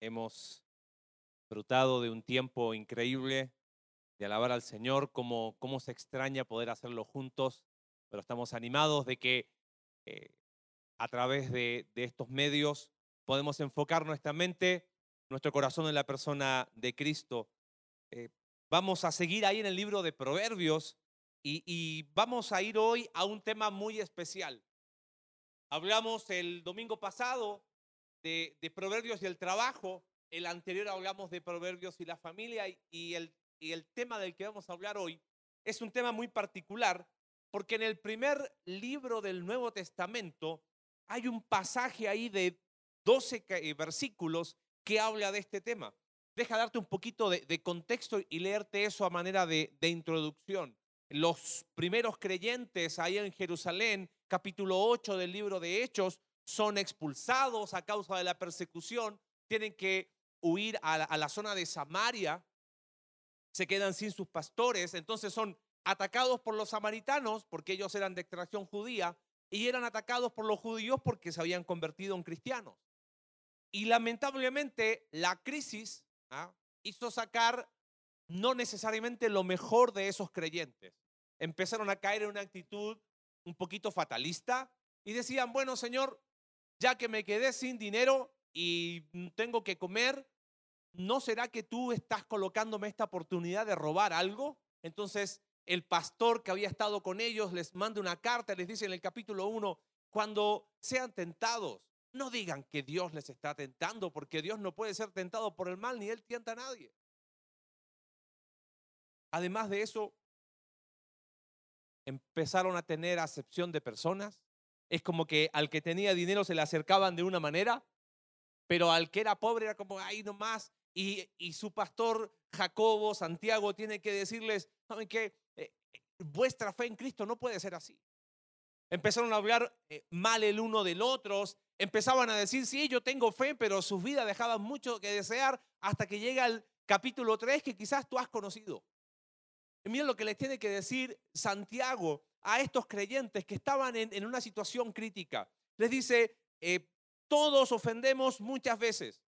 hemos disfrutado de un tiempo increíble de alabar al Señor, cómo, cómo se extraña poder hacerlo juntos, pero estamos animados de que eh, a través de, estos medios podemos enfocar nuestra mente, nuestro corazón en la persona de Cristo. Eh, vamos a seguir ahí en el libro de Proverbios y vamos a ir hoy a un tema muy especial. Hablamos el domingo pasado de, Proverbios y el trabajo, el anterior hablamos de Proverbios y la familia y, el, y el tema del que vamos a hablar hoy es un tema muy particular porque en el primer libro del Nuevo Testamento hay un pasaje ahí de 12 eh, versículos que habla de este tema. Deja darte un poquito de, contexto y leerte eso a manera de, de introducción. Los primeros creyentes ahí en Jerusalén capítulo 8 del libro de Hechos, son expulsados a causa de la persecución, tienen que huir a la, zona de Samaria, se quedan sin sus pastores, entonces son atacados por los samaritanos porque ellos eran de extracción judía y eran atacados por los judíos porque se habían convertido en cristianos. Y lamentablemente la crisis ¿ah? hizo sacar no necesariamente lo mejor de esos creyentes. Empezaron a caer en una actitud un poquito fatalista y decían, bueno, Señor, ya que me quedé sin dinero y tengo que comer, ¿no será que tú estás colocándome esta oportunidad de robar algo? Entonces el pastor que había estado con ellos les manda una carta, les dice en el capítulo 1, cuando sean tentados, no digan que Dios les está tentando, porque Dios no puede ser tentado por el mal, ni Él tienta a nadie. Además de eso, empezaron a tener acepción de personas. Es como que al que tenía dinero se le acercaban de una manera, pero al que era pobre era como, ahí nomás. Y, y su pastor Jacobo, Santiago, tiene que decirles, ¿saben qué? Eh, vuestra fe en Cristo no puede ser así. Empezaron a hablar eh, mal el uno del otro, empezaban a decir, sí, yo tengo fe, pero sus vidas dejaban mucho que desear hasta que llega el capítulo 3 que quizás tú has conocido. Y lo que les tiene que decir Santiago a estos creyentes que estaban en, una situación crítica. Les dice, eh, todos ofendemos muchas veces,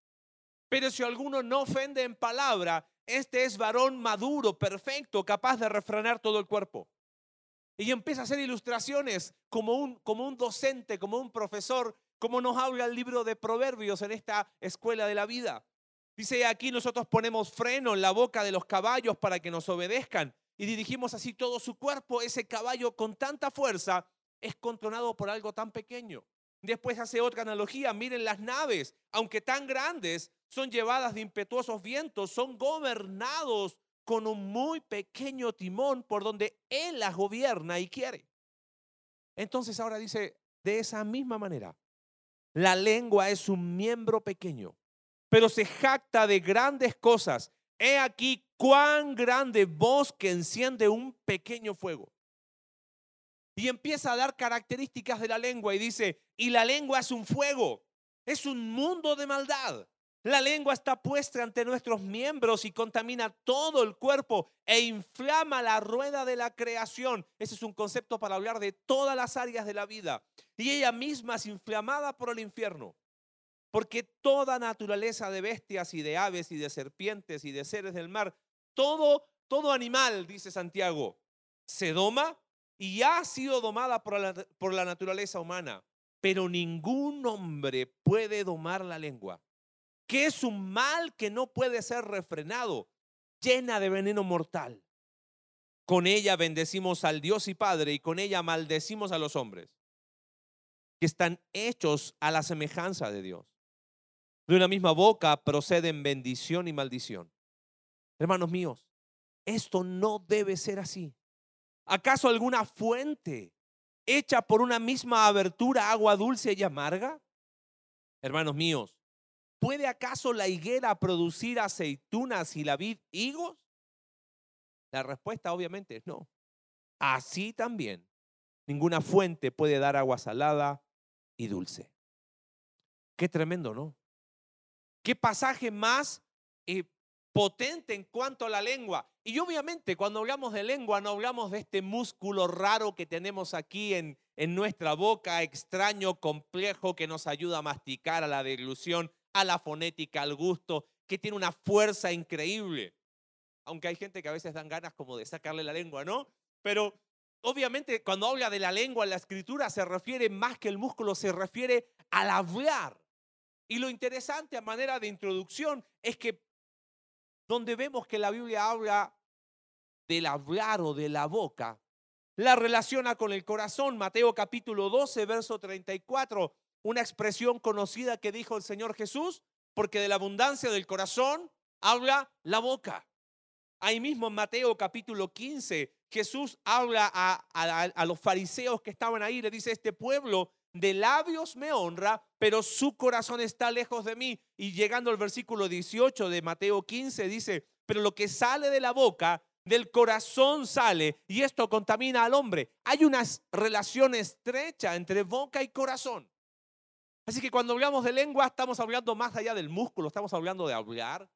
pero si alguno no ofende en palabra, este es varón maduro, perfecto, capaz de refrenar todo el cuerpo. Y empieza a hacer ilustraciones como un, como un docente, como un profesor, como nos habla el libro de Proverbios en esta escuela de la vida. Dice, aquí nosotros ponemos freno en la boca de los caballos para que nos obedezcan y dirigimos así todo su cuerpo, ese caballo con tanta fuerza es controlado por algo tan pequeño. Después hace otra analogía, miren las naves, aunque tan grandes, son llevadas de impetuosos vientos, son gobernados con un muy pequeño timón por donde Él las gobierna y quiere. Entonces ahora dice, de esa misma manera, la lengua es un miembro pequeño, pero se jacta de grandes cosas. He aquí cuán grande bosque enciende un pequeño fuego. Y empieza a dar características de la lengua y dice, y la lengua es un fuego, es un mundo de maldad. La lengua está puesta ante nuestros miembros y contamina todo el cuerpo e inflama la rueda de la creación. Ese es un concepto para hablar de todas las áreas de la vida. Y ella misma es inflamada por el infierno. Porque toda naturaleza de bestias y de aves y de serpientes y de seres del mar todo, todo animal, dice Santiago, se doma y ha sido domada por la, por la naturaleza humana, pero ningún hombre puede domar la lengua, que es un mal que no puede ser refrenado, llena de veneno mortal. Con ella bendecimos al Dios y Padre y con ella maldecimos a los hombres, que están hechos a la semejanza de Dios. De una misma boca proceden bendición y maldición. Hermanos míos, esto no debe ser así. ¿Acaso alguna fuente hecha por una misma abertura agua dulce y amarga? Hermanos míos, ¿puede acaso la higuera producir aceitunas y la vid higos? La respuesta obviamente es no. Así también, ninguna fuente puede dar agua salada y dulce. Qué tremendo, ¿no? ¿Qué pasaje más eh, potente en cuanto a la lengua. Y obviamente cuando hablamos de lengua no hablamos de este músculo raro que tenemos aquí en, en nuestra boca, extraño, complejo, que nos ayuda a masticar, a la deglución. a la fonética, al gusto, que tiene una fuerza increíble. Aunque hay gente que a veces dan ganas como de sacarle la lengua, ¿no? Pero obviamente cuando habla de la lengua en la escritura se refiere más que el músculo, se refiere al hablar. Y lo interesante a manera de introducción es que donde vemos que la Biblia habla del hablar o de la boca, la relaciona con el corazón. Mateo capítulo 12, verso 34, una expresión conocida que dijo el Señor Jesús, porque de la abundancia del corazón habla la boca. Ahí mismo en Mateo capítulo 15, Jesús habla a, los fariseos que estaban ahí, le dice, este pueblo de labios me honra, pero su corazón está lejos de mí. Y llegando al versículo 18 de Mateo 15, dice, pero lo que sale de la boca, del corazón sale, y esto contamina al hombre. Hay una relación estrecha entre boca y corazón. Así que cuando hablamos de lengua, estamos hablando más allá del músculo, estamos hablando de hablar,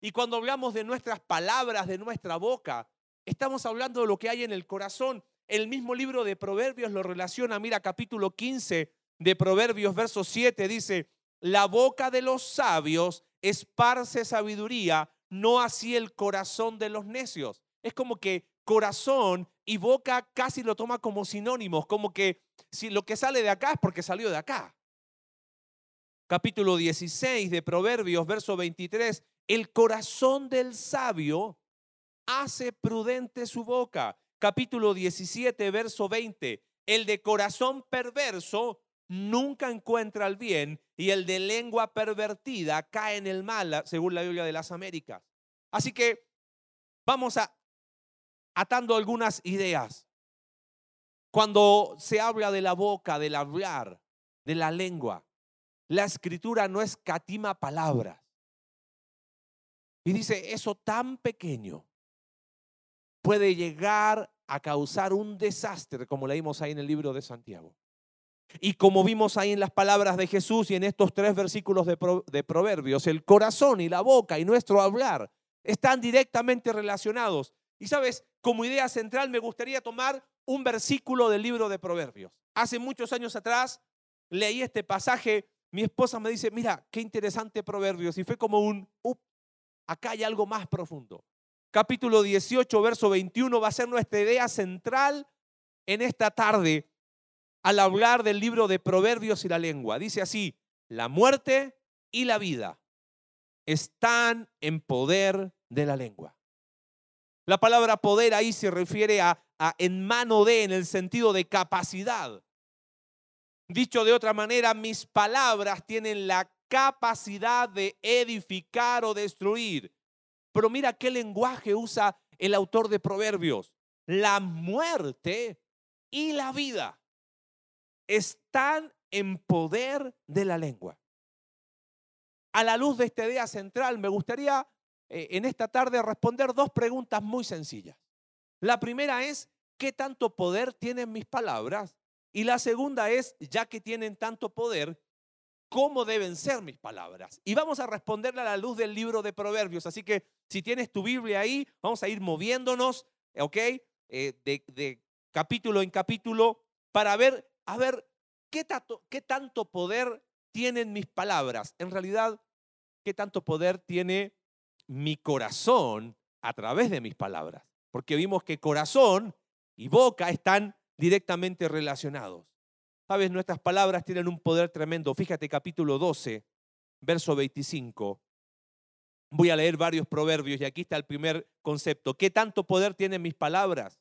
y cuando hablamos de nuestras palabras, de nuestra boca, estamos hablando de lo que hay en el corazón. El mismo libro de Proverbios lo relaciona, mira capítulo 15 de Proverbios, verso 7, dice, la boca de los sabios esparce sabiduría, no así el corazón de los necios. Es como que corazón y boca casi lo toma como sinónimos, como que si lo que sale de acá es porque salió de acá. Capítulo 16 de Proverbios, verso 23, el corazón del sabio hace prudente su boca. Capítulo 17, verso 20. El de corazón perverso nunca encuentra el bien y el de lengua pervertida cae en el mal, según la Biblia de las Américas. Así que vamos a atando algunas ideas. Cuando se habla de la boca, del hablar, de la lengua, la escritura no escatima palabras. Y dice, eso tan pequeño puede llegar a causar un desastre, como leímos ahí en el libro de Santiago. Y como vimos ahí en las palabras de Jesús y en estos tres versículos de, Proverbios, el corazón y la boca y nuestro hablar están directamente relacionados. Y sabes, como idea central me gustaría tomar un versículo del libro de Proverbios. Hace muchos años atrás leí este pasaje, mi esposa me dice, mira, qué interesante Proverbios, y fue como un, acá hay algo más profundo. Capítulo 18, verso 21 va a ser nuestra idea central en esta tarde al hablar del libro de Proverbios y la lengua. Dice así, la muerte y la vida están en poder de la lengua. La palabra poder ahí se refiere a, en mano de, en el sentido de capacidad. Dicho de otra manera, mis palabras tienen la capacidad de edificar o destruir. Pero mira qué lenguaje usa el autor de Proverbios. La muerte y la vida están en poder de la lengua. A la luz de esta idea central, me gustaría eh, en esta tarde responder dos preguntas muy sencillas. La primera es, ¿qué tanto poder tienen mis palabras? Y la segunda es, ya que tienen tanto poder, cómo deben ser mis palabras. Y vamos a responderle a la luz del libro de Proverbios. Así que si tienes tu Biblia ahí, vamos a ir moviéndonos, ¿ok? Eh, de, capítulo en capítulo para ver, a ver, ¿qué qué tanto poder tienen mis palabras. En realidad, ¿qué tanto poder tiene mi corazón a través de mis palabras? Porque vimos que corazón y boca están directamente relacionados. Sabes, nuestras palabras tienen un poder tremendo. Fíjate capítulo 12, verso 25. Voy a leer varios proverbios y aquí está el primer concepto. ¿Qué tanto poder tienen mis palabras?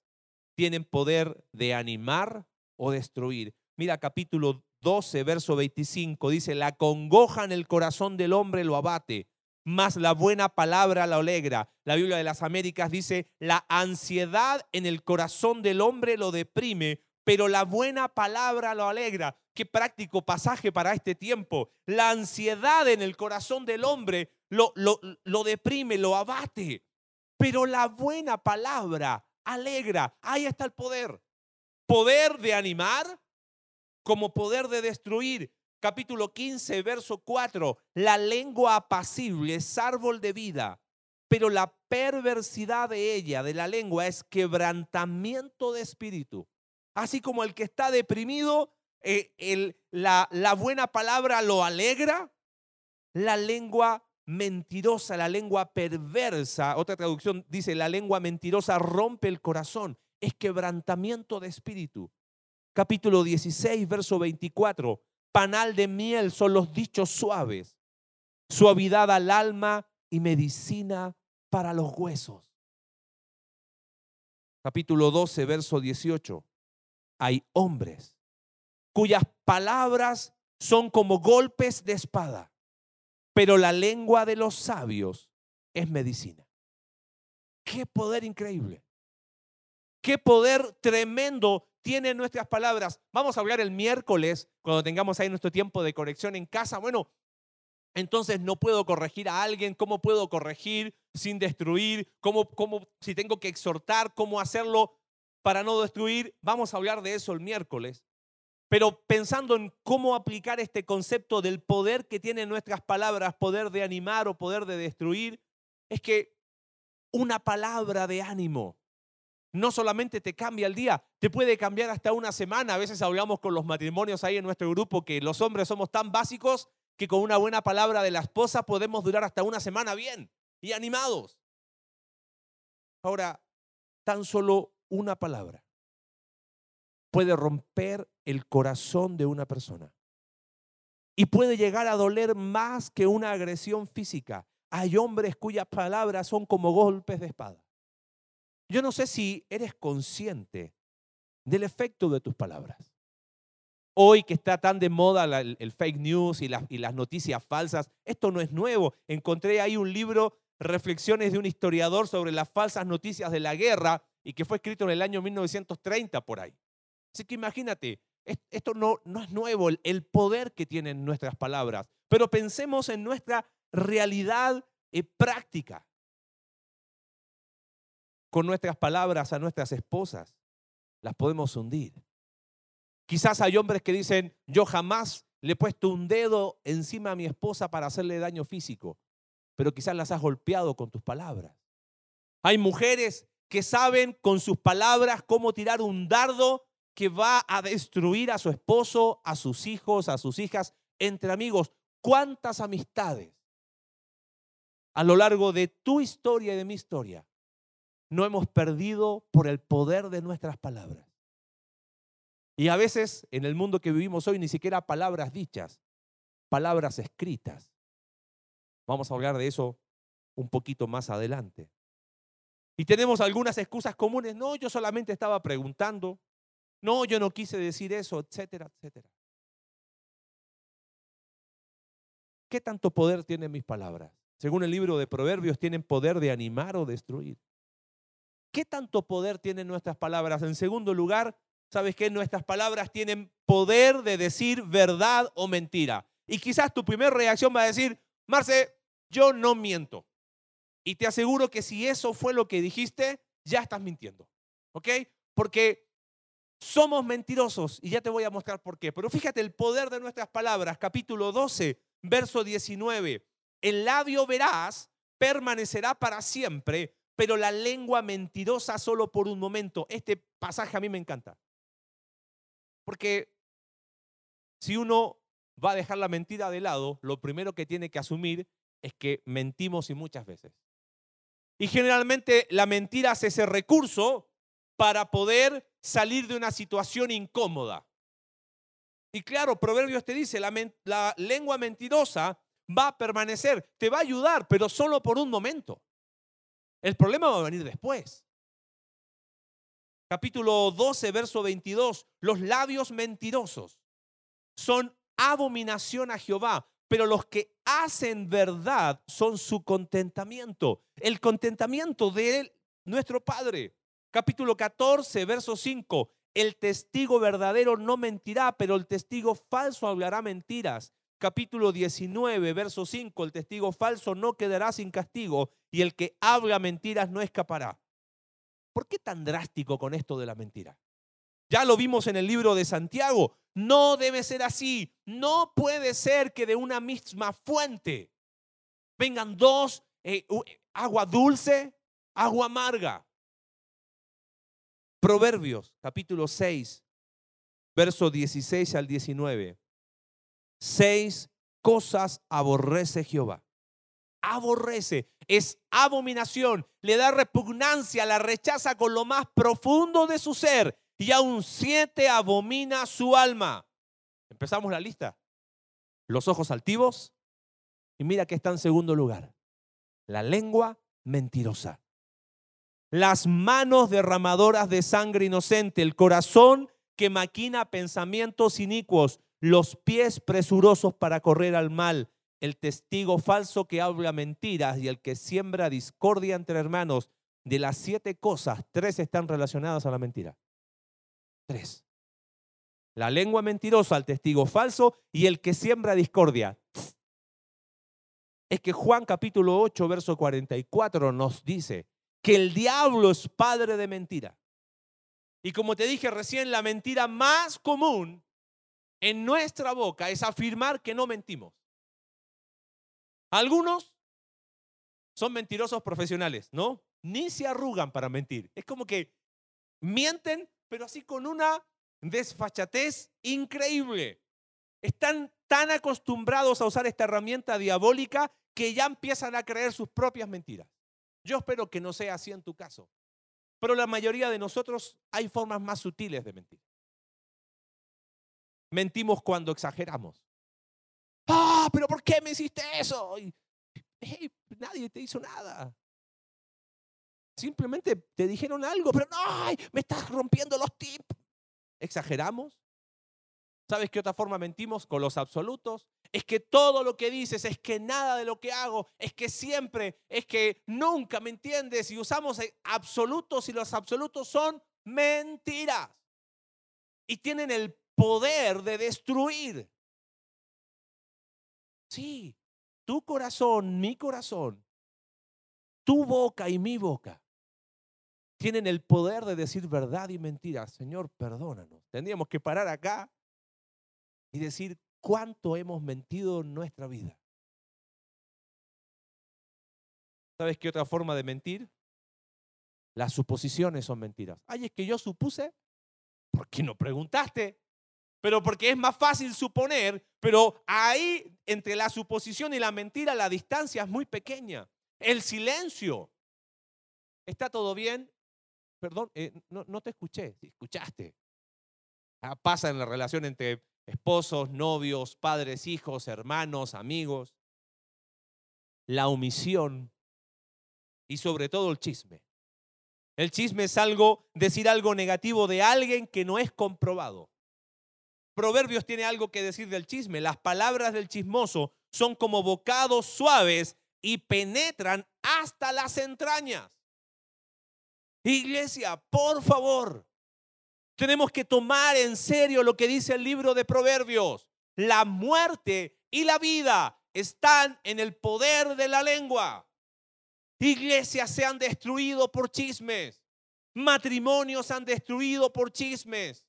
Tienen poder de animar o destruir. Mira capítulo 12, verso 25. Dice, la congoja en el corazón del hombre lo abate, mas la buena palabra lo alegra. La Biblia de las Américas dice, la ansiedad en el corazón del hombre lo deprime, pero la buena palabra lo alegra. Qué práctico pasaje para este tiempo. La ansiedad en el corazón del hombre lo, lo, lo deprime, lo abate, pero la buena palabra alegra. Ahí está el poder. Poder de animar como poder de destruir. Capítulo 15, verso 4. La lengua apacible es árbol de vida, pero la perversidad de ella, de la lengua, es quebrantamiento de espíritu. Así como el que está deprimido, eh, la, la buena palabra lo alegra, la lengua mentirosa, la lengua perversa, otra traducción dice, la lengua mentirosa rompe el corazón, es quebrantamiento de espíritu. Capítulo 16, verso 24, panal de miel son los dichos suaves, suavidad al alma y medicina para los huesos. Capítulo 12, verso 18, hay hombres cuyas palabras son como golpes de espada pero la lengua de los sabios es medicina. Qué poder increíble. Qué poder tremendo tienen nuestras palabras. Vamos a hablar el miércoles, cuando tengamos ahí nuestro tiempo de corrección en casa. Bueno, entonces no puedo corregir a alguien. ¿Cómo puedo corregir sin destruir? ¿Cómo, cómo, si tengo que exhortar, cómo hacerlo para no destruir? Vamos a hablar de eso el miércoles. Pero pensando en cómo aplicar este concepto del poder que tienen nuestras palabras, poder de animar o poder de destruir, es que una palabra de ánimo no solamente te cambia el día, te puede cambiar hasta una semana. A veces hablamos con los matrimonios ahí en nuestro grupo que los hombres somos tan básicos que con una buena palabra de la esposa podemos durar hasta una semana bien y animados. Ahora, tan solo una palabra puede romper el corazón de una persona. Y puede llegar a doler más que una agresión física. Hay hombres cuyas palabras son como golpes de espada. Yo no sé si eres consciente del efecto de tus palabras. Hoy que está tan de moda el, fake news y las noticias falsas, esto no es nuevo. Encontré ahí un libro, Reflexiones de un historiador sobre las falsas noticias de la guerra, y que fue escrito en el año 1930 por ahí. Así que imagínate, esto no, no es nuevo, el poder que tienen nuestras palabras, pero pensemos en nuestra realidad eh, práctica. Con nuestras palabras a nuestras esposas, las podemos hundir. Quizás hay hombres que dicen, yo jamás le he puesto un dedo encima a mi esposa para hacerle daño físico, pero quizás las has golpeado con tus palabras. Hay mujeres que saben con sus palabras cómo tirar un dardo que va a destruir a su esposo, a sus hijos, a sus hijas, entre amigos. ¿Cuántas amistades a lo largo de tu historia y de mi historia no hemos perdido por el poder de nuestras palabras? Y a veces en el mundo que vivimos hoy ni siquiera palabras dichas, palabras escritas. Vamos a hablar de eso un poquito más adelante. Y tenemos algunas excusas comunes. No, yo solamente estaba preguntando. No, yo no quise decir eso, etcétera, etcétera. ¿Qué tanto poder tienen mis palabras? Según el libro de Proverbios, tienen poder de animar o destruir. ¿Qué tanto poder tienen nuestras palabras? En segundo lugar, ¿sabes qué? Nuestras palabras tienen poder de decir verdad o mentira. Y quizás tu primera reacción va a decir, Marce, yo no miento. Y te aseguro que si eso fue lo que dijiste, ya estás mintiendo. ¿Ok? Porque somos mentirosos y ya te voy a mostrar por qué. Pero fíjate el poder de nuestras palabras, capítulo 12, verso 19. El labio veraz permanecerá para siempre, pero la lengua mentirosa solo por un momento. Este pasaje a mí me encanta. Porque si uno va a dejar la mentira de lado, lo primero que tiene que asumir es que mentimos y muchas veces. Y generalmente la mentira es ese recurso para poder salir de una situación incómoda. Y claro, Proverbios te dice, la, lengua mentirosa va a permanecer, te va a ayudar, pero solo por un momento. El problema va a venir después. Capítulo 12, verso 22, los labios mentirosos son abominación a Jehová, pero los que hacen verdad son su contentamiento, el contentamiento de nuestro Padre. Capítulo 14, verso 5. El testigo verdadero no mentirá, pero el testigo falso hablará mentiras. Capítulo 19, verso 5. El testigo falso no quedará sin castigo y el que habla mentiras no escapará. ¿Por qué tan drástico con esto de la mentira? Ya lo vimos en el libro de Santiago. No debe ser así. No puede ser que de una misma fuente vengan dos, eh, agua dulce, agua amarga. Proverbios capítulo 6, verso 16 al 19. Seis cosas aborrece Jehová. Aborrece, es abominación, le da repugnancia, la rechaza con lo más profundo de su ser y aún siete abomina su alma. Empezamos la lista. Los ojos altivos y mira que está en segundo lugar. La lengua mentirosa. Las manos derramadoras de sangre inocente, el corazón que maquina pensamientos inicuos, los pies presurosos para correr al mal, el testigo falso que habla mentiras y el que siembra discordia entre hermanos. De las siete cosas, tres están relacionadas a la mentira. Tres. La lengua mentirosa, el testigo falso y el que siembra discordia. Es que Juan capítulo 8, verso 44 nos dice que el diablo es padre de mentira. Y como te dije recién, la mentira más común en nuestra boca es afirmar que no mentimos. Algunos son mentirosos profesionales, ¿no? Ni se arrugan para mentir. Es como que mienten, pero así con una desfachatez increíble. Están tan acostumbrados a usar esta herramienta diabólica que ya empiezan a creer sus propias mentiras. Yo espero que no sea así en tu caso. Pero la mayoría de nosotros hay formas más sutiles de mentir. Mentimos cuando exageramos. Ah, pero ¿por qué me hiciste eso? nadie te hizo nada. Simplemente te dijeron algo, pero no, me estás rompiendo los tips. ¿Exageramos? ¿Sabes qué otra forma mentimos? Con los absolutos. Es que todo lo que dices, es que nada de lo que hago, es que siempre, es que nunca, ¿me entiendes? Y usamos absolutos y los absolutos son mentiras. Y tienen el poder de destruir. Sí, tu corazón, mi corazón, tu boca y mi boca tienen el poder de decir verdad y mentira. Señor, perdónanos. Tendríamos que parar acá y decir cuánto hemos mentido en nuestra vida. ¿Sabes qué otra forma de mentir? Las suposiciones son mentiras. Ay, es que yo supuse. ¿Por qué no preguntaste? Pero porque es más fácil suponer, pero ahí entre la suposición y la mentira la distancia es muy pequeña. El silencio. ¿Está todo bien? Perdón, eh, no, no, te escuché. Escuchaste. Ah, pasa en la relación entre esposos, novios, padres, hijos, hermanos, amigos, la omisión y sobre todo el chisme. El chisme es algo, decir algo negativo de alguien que no es comprobado. Proverbios tiene algo que decir del chisme. Las palabras del chismoso son como bocados suaves y penetran hasta las entrañas. Iglesia, por favor, tenemos que tomar en serio lo que dice el libro de Proverbios. La muerte y la vida están en el poder de la lengua. Iglesias se han destruido por chismes. Matrimonios se han destruido por chismes.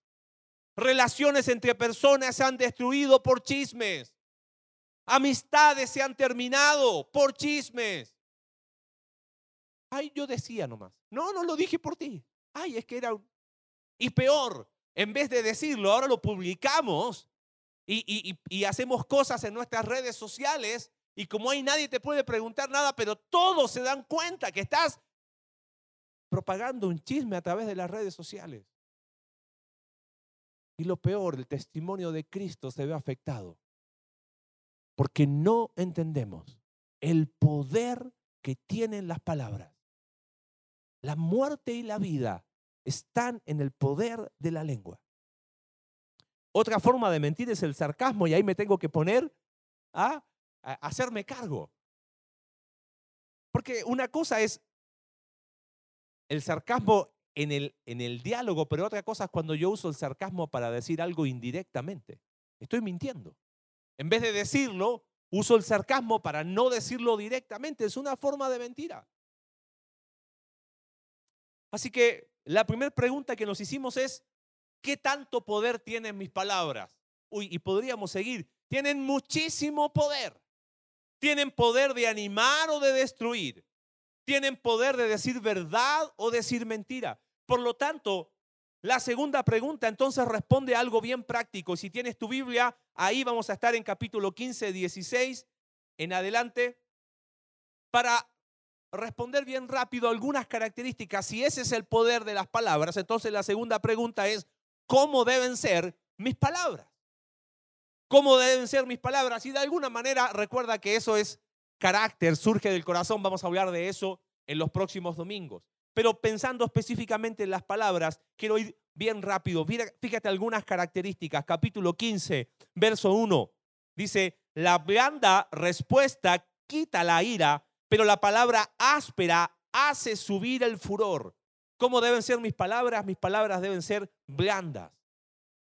Relaciones entre personas se han destruido por chismes. Amistades se han terminado por chismes. Ay, yo decía nomás. No, no lo dije por ti. Ay, es que era y peor, en vez de decirlo, ahora lo publicamos y, hacemos cosas en nuestras redes sociales y como hay nadie te puede preguntar nada, pero todos se dan cuenta que estás propagando un chisme a través de las redes sociales. Y lo peor, el testimonio de Cristo se ve afectado porque no entendemos el poder que tienen las palabras. La muerte y la vida están en el poder de la lengua. Otra forma de mentir es el sarcasmo y ahí me tengo que poner a, hacerme cargo. Porque una cosa es el sarcasmo en el, en el diálogo, pero otra cosa es cuando yo uso el sarcasmo para decir algo indirectamente. Estoy mintiendo. En vez de decirlo, uso el sarcasmo para no decirlo directamente. Es una forma de mentira. Así que la primera pregunta que nos hicimos es, ¿qué tanto poder tienen mis palabras? Uy, y podríamos seguir. Tienen muchísimo poder. Tienen poder de animar o de destruir. Tienen poder de decir verdad o decir mentira. Por lo tanto, La segunda pregunta entonces responde a algo bien práctico. Si tienes tu Biblia, ahí vamos a estar en capítulo 15, 16 en adelante para responder bien rápido algunas características. Si ese es el poder de las palabras, entonces la segunda pregunta es, ¿cómo deben ser mis palabras? ¿Cómo deben ser mis palabras? Y de alguna manera recuerda que eso es carácter, surge del corazón. Vamos a hablar de eso en los próximos domingos. Pero pensando específicamente en las palabras, quiero ir bien rápido. Fíjate algunas características. Capítulo 15, verso 1. Dice, la blanda respuesta quita la ira, pero la palabra áspera hace subir el furor. ¿Cómo deben ser mis palabras? Mis palabras deben ser blandas.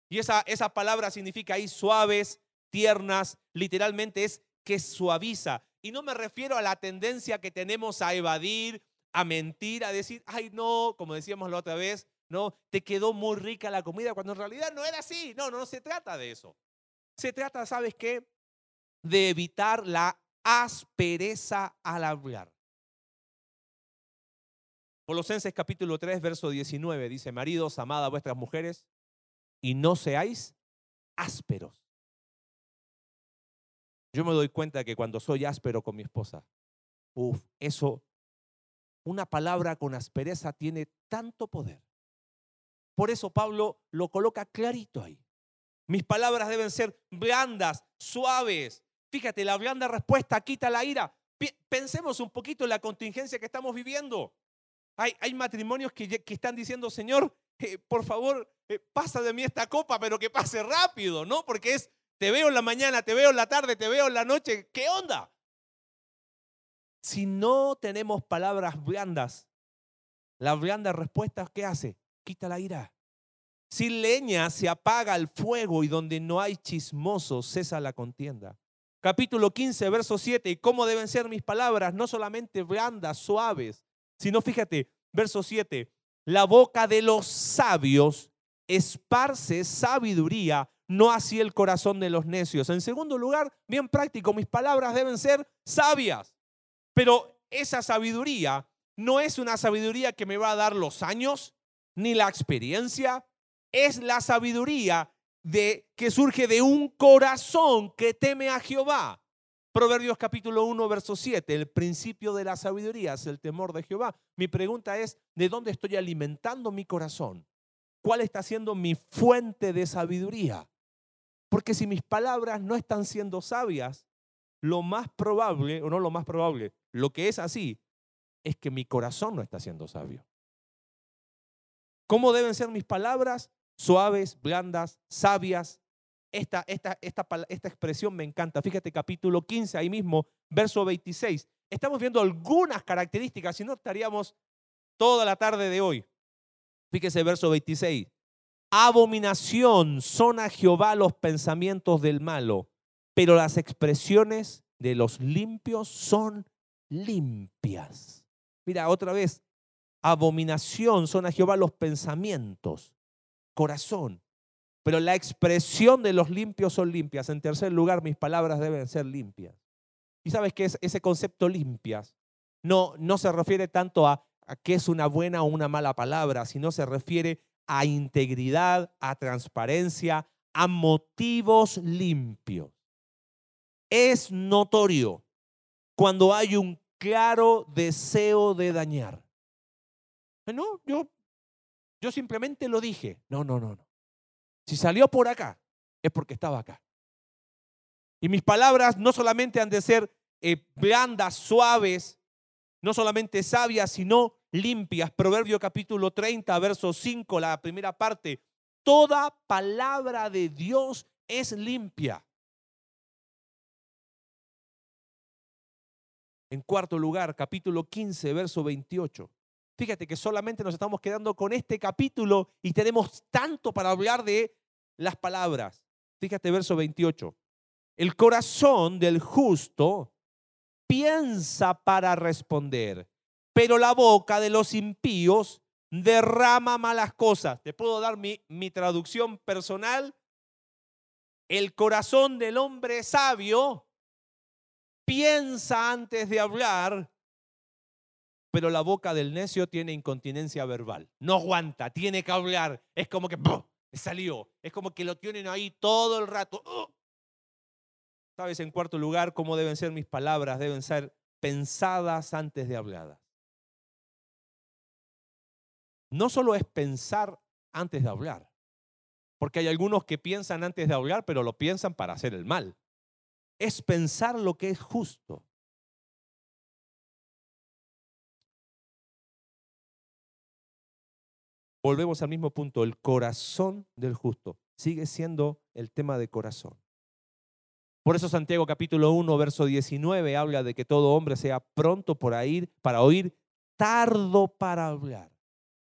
Y esa, palabra significa ahí suaves, tiernas, literalmente es que suaviza. Y no me refiero a la tendencia que tenemos a evadir, a mentir, a decir, ay no, como decíamos la otra vez, no, te quedó muy rica la comida, cuando en realidad no era así. No, no, no se trata de eso. Se trata, ¿sabes qué? De evitar la aspereza al hablar. Colosenses capítulo 3, verso 19 dice, maridos, amad vuestras mujeres y no seáis ásperos. Yo me doy cuenta que cuando soy áspero con mi esposa, uff, eso una palabra con aspereza tiene tanto poder. Por eso Pablo lo coloca clarito ahí. Mis palabras deben ser blandas, suaves. Fíjate, la blanda respuesta quita la ira. Pensemos un poquito en la contingencia que estamos viviendo. Hay, hay matrimonios que, están diciendo, Señor, eh, por favor, eh, pasa de mí esta copa, pero que pase rápido, ¿no? Porque es, te veo en la mañana, te veo en la tarde, te veo en la noche. ¿Qué onda? Si no tenemos palabras blandas, la blanda respuesta, ¿qué hace? Quita la ira. Sin leña se apaga el fuego y donde no hay chismosos cesa la contienda. Capítulo 15, verso 7. ¿Y cómo deben ser mis palabras? No solamente blandas, suaves, sino fíjate, verso 7. La boca de los sabios esparce sabiduría, no así el corazón de los necios. En segundo lugar, bien práctico, mis palabras deben ser sabias. Pero esa sabiduría no es una sabiduría que me va a dar los años ni la experiencia, es la sabiduría de que surge de un corazón que teme a Jehová. Proverbios capítulo 1, verso 7, el principio de la sabiduría es el temor de Jehová. Mi pregunta es, ¿de dónde estoy alimentando mi corazón? ¿Cuál está siendo mi fuente de sabiduría? Porque si mis palabras no están siendo sabias, lo más probable, o no lo más probable, lo que es así, es que mi corazón no está siendo sabio. ¿Cómo deben ser mis palabras? Suaves, blandas, sabias. Esta, esta, esta, esta expresión me encanta. Fíjate capítulo 15, ahí mismo, verso 26. Estamos viendo algunas características, si no estaríamos toda la tarde de hoy. Fíjese verso 26. Abominación son a Jehová los pensamientos del malo, pero las expresiones de los limpios son limpias. Mira, otra vez, abominación son a Jehová los pensamientos, corazón, pero la expresión de los limpios son limpias. En tercer lugar, mis palabras deben ser limpias. Y sabes que ese concepto limpias no, no se refiere tanto a, a qué es una buena o una mala palabra, sino se refiere a integridad, a transparencia, a motivos limpios es notorio cuando hay un claro deseo de dañar. No, yo, yo simplemente lo dije. No, no, no, no. Si salió por acá, es porque estaba acá. Y mis palabras no solamente han de ser eh, blandas, suaves, no solamente sabias, sino limpias. Proverbio capítulo 30, verso 5, la primera parte. Toda palabra de Dios es limpia. En cuarto lugar, capítulo 15, verso 28. Fíjate que solamente nos estamos quedando con este capítulo y tenemos tanto para hablar de las palabras. Fíjate verso 28. El corazón del justo piensa para responder, pero la boca de los impíos derrama malas cosas. ¿Te puedo dar mi, mi traducción personal? El corazón del hombre sabio piensa antes de hablar, pero la boca del necio tiene incontinencia verbal. No aguanta, tiene que hablar. Es como que salió. Es como que lo tienen ahí todo el rato. ¡Oh! ¿Sabes? En cuarto lugar, cómo deben ser mis palabras. Deben ser pensadas antes de habladas. No solo es pensar antes de hablar, porque hay algunos que piensan antes de hablar, pero lo piensan para hacer el mal. Es pensar lo que es justo. Volvemos al mismo punto, el corazón del justo sigue siendo el tema de corazón. Por eso Santiago capítulo 1, verso 19 habla de que todo hombre sea pronto por ir, para oír, tardo para hablar.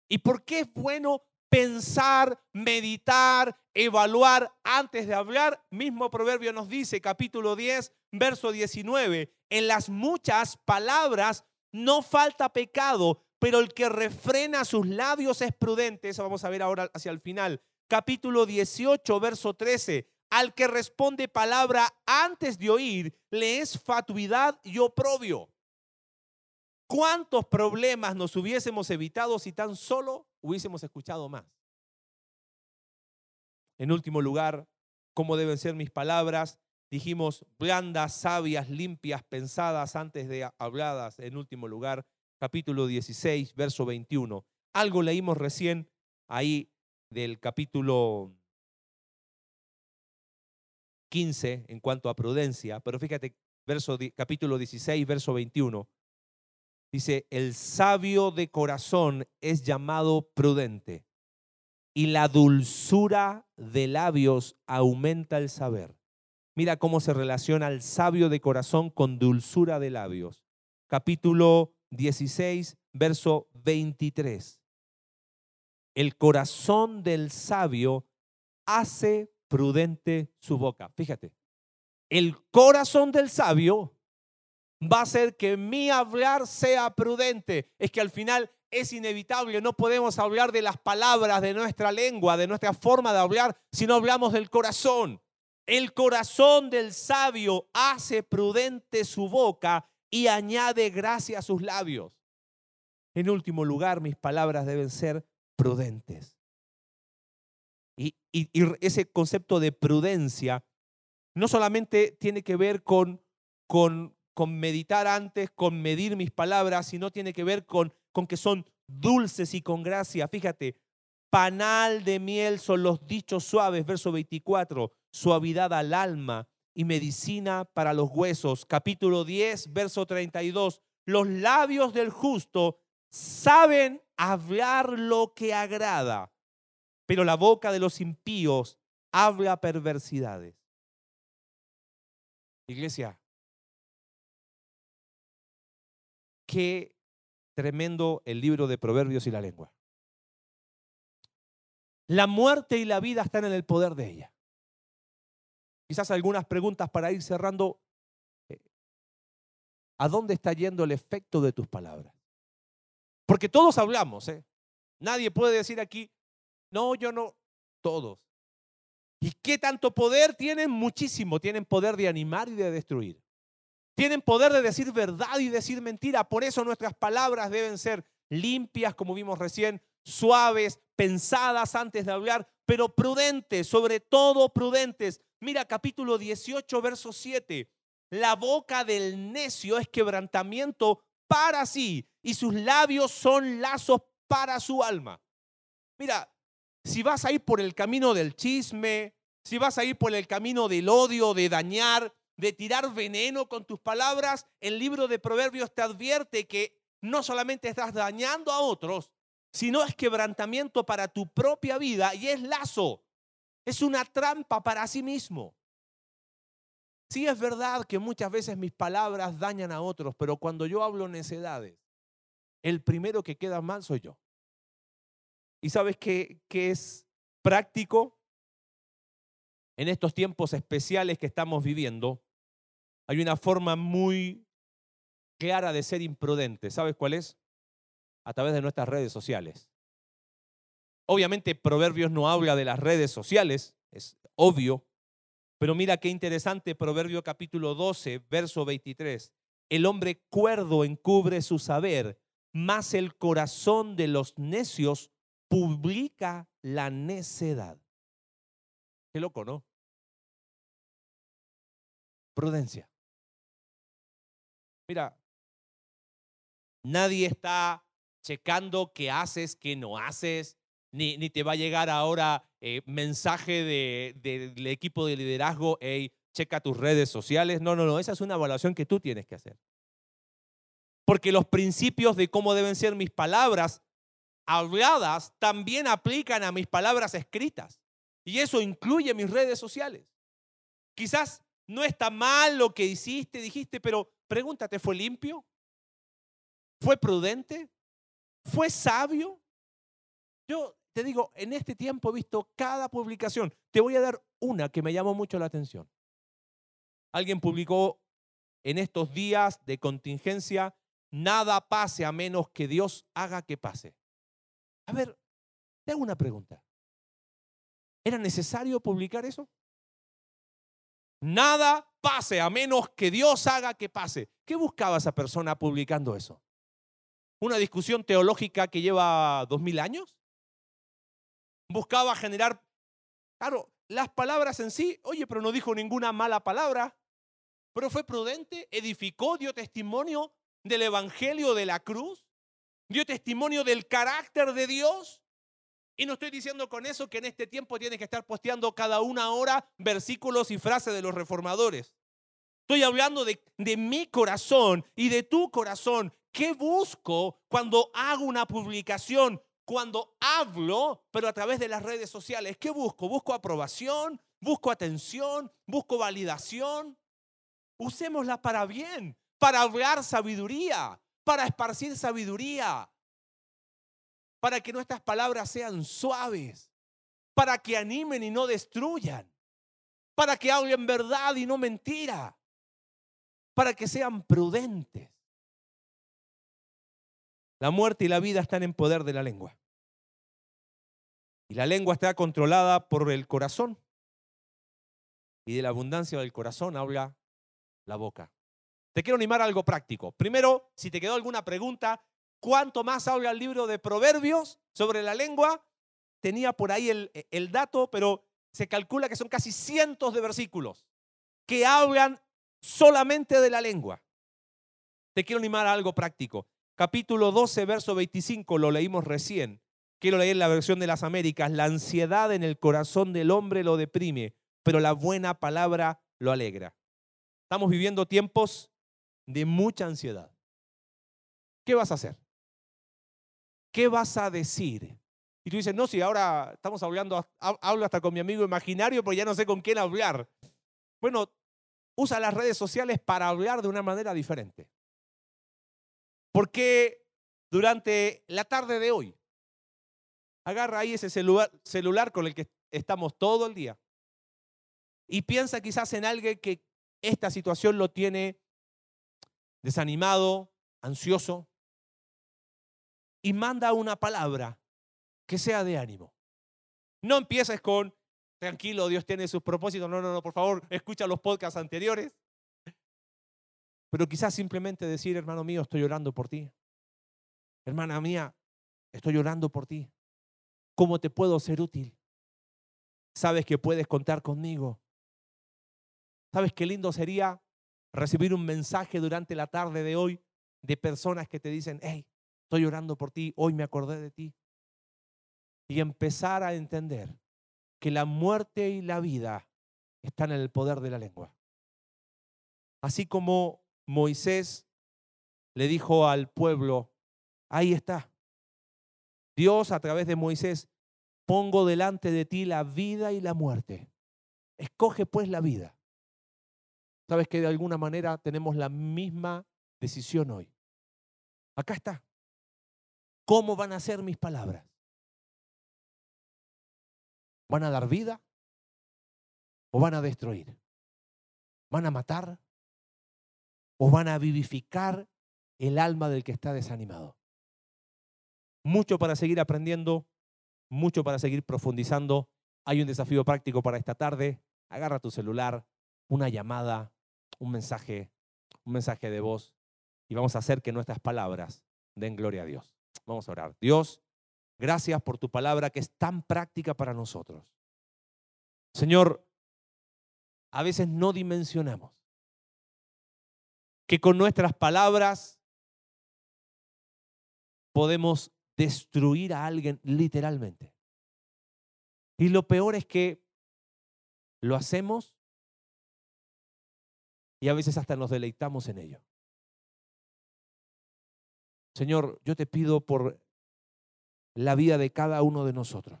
¿Y por qué es bueno pensar, meditar, evaluar antes de hablar? Mismo proverbio nos dice, capítulo 10, verso 19, en las muchas palabras no falta pecado, pero el que refrena sus labios es prudente. Eso vamos a ver ahora hacia el final. Capítulo 18, verso 13. Al que responde palabra antes de oír, le es fatuidad y oprobio. ¿Cuántos problemas nos hubiésemos evitado si tan solo hubiésemos escuchado más? En último lugar, ¿cómo deben ser mis palabras? Dijimos blandas, sabias, limpias, pensadas antes de habladas. En último lugar, capítulo 16, verso 21. Algo leímos recién ahí del capítulo 15 en cuanto a prudencia, pero fíjate, verso, capítulo 16, verso 21. Dice, el sabio de corazón es llamado prudente y la dulzura de labios aumenta el saber. Mira cómo se relaciona el sabio de corazón con dulzura de labios. Capítulo 16, verso 23. El corazón del sabio hace prudente su boca. Fíjate, el corazón del sabio va a hacer que mi hablar sea prudente. Es que al final es inevitable, no podemos hablar de las palabras de nuestra lengua, de nuestra forma de hablar, si no hablamos del corazón. El corazón del sabio hace prudente su boca y añade gracia a sus labios. En último lugar, mis palabras deben ser prudentes. Y, ese concepto de prudencia no solamente tiene que ver con, con, con, meditar antes, con medir mis palabras, sino tiene que ver con, con que son dulces y con gracia. Fíjate, panal de miel son los dichos suaves, verso 24, suavidad al alma y medicina para los huesos. Capítulo 10, verso 32. Los labios del justo saben hablar lo que agrada, pero la boca de los impíos habla perversidades. Iglesia, qué tremendo el libro de Proverbios y la lengua. La muerte y la vida están en el poder de ella. Quizás algunas preguntas para ir cerrando. Eh, ¿A dónde está yendo el efecto de tus palabras? Porque todos hablamos, ¿eh? Nadie puede decir aquí, no, yo no, todos. ¿Y qué tanto poder tienen? Muchísimo. Tienen poder de animar y de destruir. Tienen poder de decir verdad y decir mentira. Por eso nuestras palabras deben ser limpias, como vimos recién, suaves, pensadas antes de hablar, pero prudentes, sobre todo prudentes. Mira capítulo 18, verso 7. La boca del necio es quebrantamiento para sí y sus labios son lazos para su alma. Mira, si vas a ir por el camino del chisme, si vas a ir por el camino del odio, de dañar, de tirar veneno con tus palabras, el libro de Proverbios te advierte que no solamente estás dañando a otros, sino es quebrantamiento para tu propia vida y es lazo. Es una trampa para sí mismo. Sí es verdad que muchas veces mis palabras dañan a otros, pero cuando yo hablo necedades, el primero que queda mal soy yo. ¿Y sabes qué, qué es práctico? En estos tiempos especiales que estamos viviendo, hay una forma muy clara de ser imprudente. ¿Sabes cuál es? A través de nuestras redes sociales. Obviamente Proverbios no habla de las redes sociales, es obvio, pero mira qué interesante Proverbio capítulo 12, verso 23. El hombre cuerdo encubre su saber, mas el corazón de los necios publica la necedad. Qué loco, ¿no? Prudencia. Mira, nadie está checando qué haces, qué no haces, ni, ni te va a llegar ahora eh, mensaje del equipo de liderazgo, hey, checa tus redes sociales. No, no, no, esa es una evaluación que tú tienes que hacer. Porque los principios de cómo deben ser mis palabras habladas también aplican a mis palabras escritas. Y eso incluye mis redes sociales. Quizás no está mal lo que hiciste, dijiste, pero pregúntate, ¿fue limpio? ¿Fue prudente? ¿Fue sabio? Yo te digo, en este tiempo he visto cada publicación. Te voy a dar una que me llamó mucho la atención. Alguien publicó en estos días de contingencia, nada pase a menos que Dios haga que pase. A ver, te hago una pregunta. ¿Era necesario publicar eso? Nada pase a menos que Dios haga que pase. ¿Qué buscaba esa persona publicando eso? ¿Una discusión teológica que lleva dos mil años? ¿Buscaba generar... Claro, las palabras en sí, oye, pero no dijo ninguna mala palabra, pero fue prudente, edificó, dio testimonio del Evangelio de la cruz, dio testimonio del carácter de Dios. Y no estoy diciendo con eso que en este tiempo tienes que estar posteando cada una hora versículos y frases de los reformadores. Estoy hablando de, de mi corazón y de tu corazón. ¿Qué busco cuando hago una publicación? Cuando hablo, pero a través de las redes sociales. ¿Qué busco? ¿Busco aprobación? ¿Busco atención? ¿Busco validación? Usémosla para bien, para hablar sabiduría, para esparcir sabiduría, para que nuestras palabras sean suaves, para que animen y no destruyan, para que hablen verdad y no mentira, para que sean prudentes. La muerte y la vida están en poder de la lengua. Y la lengua está controlada por el corazón. Y de la abundancia del corazón habla la boca. Te quiero animar a algo práctico. Primero, si te quedó alguna pregunta, ¿Cuánto más habla el libro de Proverbios sobre la lengua? Tenía por ahí el, el dato, pero se calcula que son casi cientos de versículos que hablan solamente de la lengua. Te quiero animar a algo práctico. Capítulo 12, verso 25, lo leímos recién. Quiero leer la versión de las Américas. La ansiedad en el corazón del hombre lo deprime, pero la buena palabra lo alegra. Estamos viviendo tiempos de mucha ansiedad. ¿Qué vas a hacer? ¿qué vas a decir? Y tú dices, no, si ahora estamos hablando, hablo hasta con mi amigo imaginario, pero ya no sé con quién hablar. Bueno, usa las redes sociales para hablar de una manera diferente. Porque durante la tarde de hoy, agarra ahí ese celular, celular con el que estamos todo el día y piensa quizás en alguien que esta situación lo tiene desanimado, ansioso, y manda una palabra que sea de ánimo. No empieces con, tranquilo, Dios tiene sus propósitos. No, no, no, por favor, escucha los podcasts anteriores. Pero quizás simplemente decir, hermano mío, estoy orando por ti. Hermana mía, estoy orando por ti. ¿Cómo te puedo ser útil? Sabes que puedes contar conmigo. ¿Sabes qué lindo sería recibir un mensaje durante la tarde de hoy de personas que te dicen, hey, Estoy orando por ti, hoy me acordé de ti. Y empezar a entender que la muerte y la vida están en el poder de la lengua. Así como Moisés le dijo al pueblo, ahí está. Dios a través de Moisés, pongo delante de ti la vida y la muerte. Escoge pues la vida. Sabes que de alguna manera tenemos la misma decisión hoy. Acá está. ¿Cómo van a ser mis palabras? ¿Van a dar vida o van a destruir? ¿Van a matar o van a vivificar el alma del que está desanimado? Mucho para seguir aprendiendo, mucho para seguir profundizando. Hay un desafío práctico para esta tarde. Agarra tu celular, una llamada, un mensaje, un mensaje de voz y vamos a hacer que nuestras palabras Den gloria a Dios. Vamos a orar. Dios, gracias por tu palabra que es tan práctica para nosotros. Señor, a veces no dimensionamos que con nuestras palabras podemos destruir a alguien literalmente. Y lo peor es que lo hacemos y a veces hasta nos deleitamos en ello. Señor, yo te pido por la vida de cada uno de nosotros,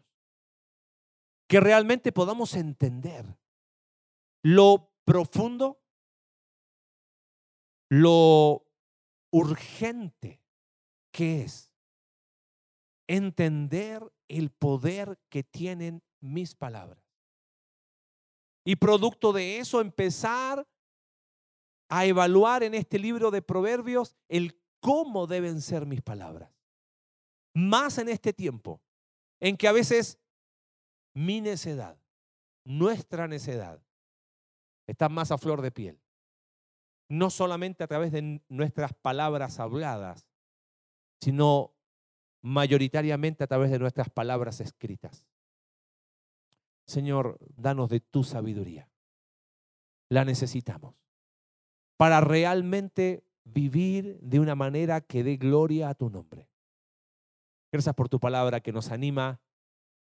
que realmente podamos entender lo profundo, lo urgente que es entender el poder que tienen mis palabras. Y producto de eso empezar a evaluar en este libro de Proverbios el cómo deben ser mis palabras. Más en este tiempo en que a veces mi necedad, nuestra necedad, está más a flor de piel. No solamente a través de nuestras palabras habladas, sino mayoritariamente a través de nuestras palabras escritas. Señor, danos de tu sabiduría. La necesitamos para realmente vivir de una manera que dé gloria a tu nombre. Gracias por tu palabra que nos anima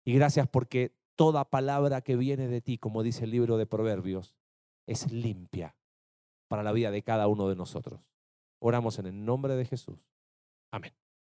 y gracias porque toda palabra que viene de ti, como dice el libro de Proverbios, es limpia para la vida de cada uno de nosotros. Oramos en el nombre de Jesús. Amén.